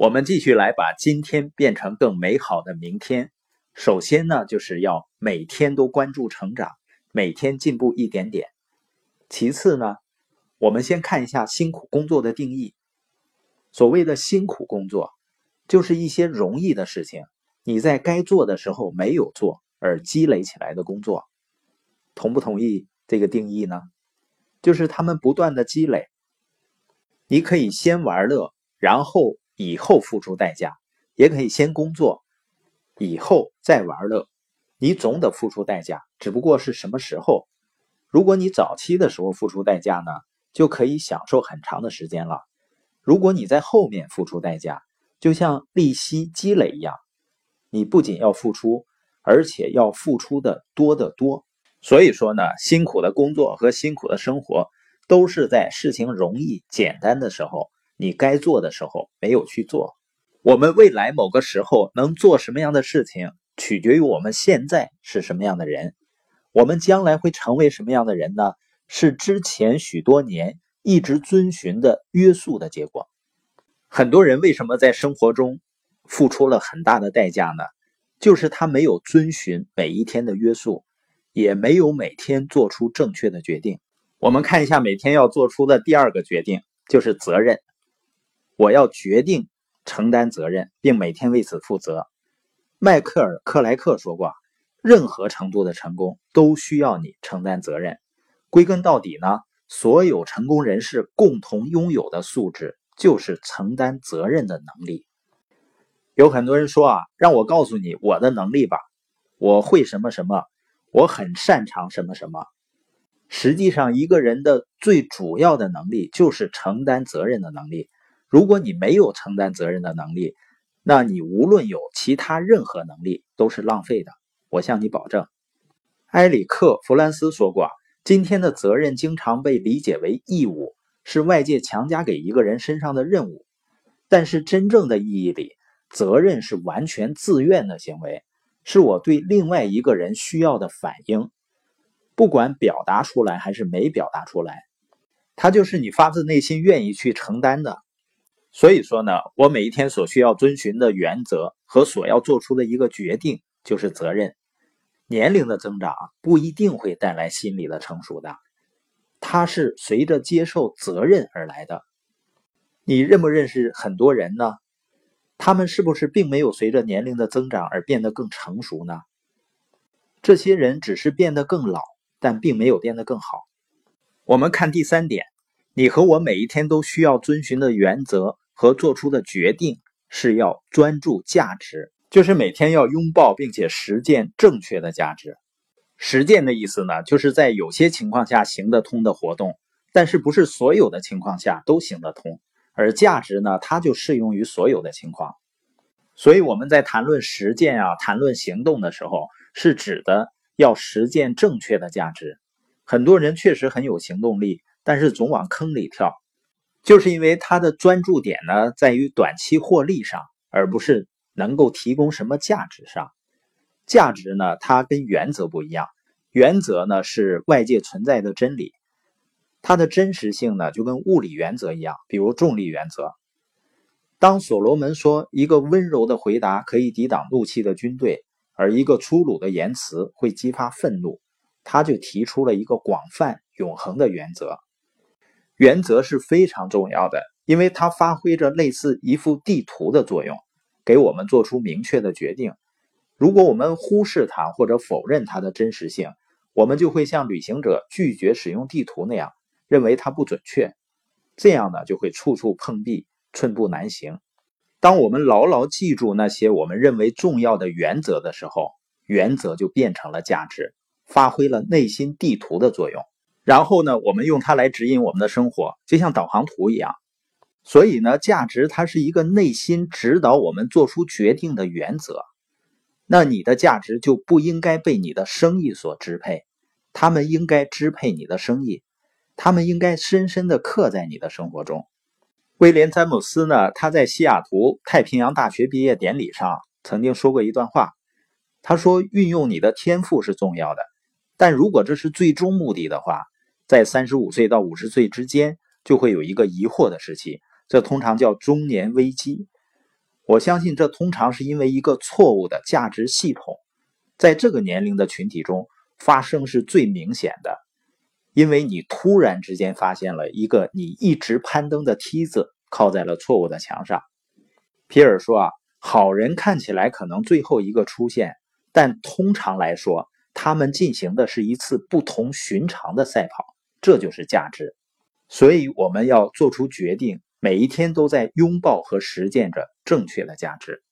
我们继续来把今天变成更美好的明天。首先呢，就是要每天都关注成长，每天进步一点点。其次呢，我们先看一下辛苦工作的定义。所谓的辛苦工作，就是一些容易的事情，你在该做的时候没有做而积累起来的工作。同不同意这个定义呢？就是他们不断的积累。你可以先玩乐，然后。以后付出代价，也可以先工作，以后再玩乐。你总得付出代价，只不过是什么时候。如果你早期的时候付出代价呢，就可以享受很长的时间了。如果你在后面付出代价，就像利息积累一样，你不仅要付出，而且要付出的多得多。所以说呢，辛苦的工作和辛苦的生活，都是在事情容易简单的时候。你该做的时候没有去做，我们未来某个时候能做什么样的事情，取决于我们现在是什么样的人。我们将来会成为什么样的人呢？是之前许多年一直遵循的约束的结果。很多人为什么在生活中付出了很大的代价呢？就是他没有遵循每一天的约束，也没有每天做出正确的决定。我们看一下每天要做出的第二个决定，就是责任。我要决定承担责任，并每天为此负责。迈克尔·克莱克说过：“任何程度的成功都需要你承担责任。”归根到底呢，所有成功人士共同拥有的素质就是承担责任的能力。有很多人说啊，让我告诉你我的能力吧，我会什么什么，我很擅长什么什么。实际上，一个人的最主要的能力就是承担责任的能力。如果你没有承担责任的能力，那你无论有其他任何能力都是浪费的。我向你保证，埃里克·弗兰斯说过：“今天的责任经常被理解为义务，是外界强加给一个人身上的任务。但是真正的意义里，责任是完全自愿的行为，是我对另外一个人需要的反应，不管表达出来还是没表达出来，它就是你发自内心愿意去承担的。”所以说呢，我每一天所需要遵循的原则和所要做出的一个决定就是责任。年龄的增长不一定会带来心理的成熟的，它是随着接受责任而来的。你认不认识很多人呢？他们是不是并没有随着年龄的增长而变得更成熟呢？这些人只是变得更老，但并没有变得更好。我们看第三点，你和我每一天都需要遵循的原则。和做出的决定是要专注价值，就是每天要拥抱并且实践正确的价值。实践的意思呢，就是在有些情况下行得通的活动，但是不是所有的情况下都行得通。而价值呢，它就适用于所有的情况。所以我们在谈论实践啊，谈论行动的时候，是指的要实践正确的价值。很多人确实很有行动力，但是总往坑里跳。就是因为他的专注点呢，在于短期获利上，而不是能够提供什么价值上。价值呢，它跟原则不一样。原则呢是外界存在的真理，它的真实性呢就跟物理原则一样，比如重力原则。当所罗门说一个温柔的回答可以抵挡怒气的军队，而一个粗鲁的言辞会激发愤怒，他就提出了一个广泛永恒的原则。原则是非常重要的，因为它发挥着类似一幅地图的作用，给我们做出明确的决定。如果我们忽视它或者否认它的真实性，我们就会像旅行者拒绝使用地图那样，认为它不准确。这样呢，就会处处碰壁，寸步难行。当我们牢牢记住那些我们认为重要的原则的时候，原则就变成了价值，发挥了内心地图的作用。然后呢，我们用它来指引我们的生活，就像导航图一样。所以呢，价值它是一个内心指导我们做出决定的原则。那你的价值就不应该被你的生意所支配，他们应该支配你的生意，他们应该深深的刻在你的生活中。威廉·詹姆斯呢，他在西雅图太平洋大学毕业典礼上曾经说过一段话，他说：“运用你的天赋是重要的，但如果这是最终目的的话。”在三十五岁到五十岁之间，就会有一个疑惑的时期，这通常叫中年危机。我相信这通常是因为一个错误的价值系统，在这个年龄的群体中发生是最明显的。因为你突然之间发现了一个你一直攀登的梯子靠在了错误的墙上。皮尔说啊，好人看起来可能最后一个出现，但通常来说，他们进行的是一次不同寻常的赛跑，这就是价值。所以我们要做出决定。每一天都在拥抱和实践着正确的价值。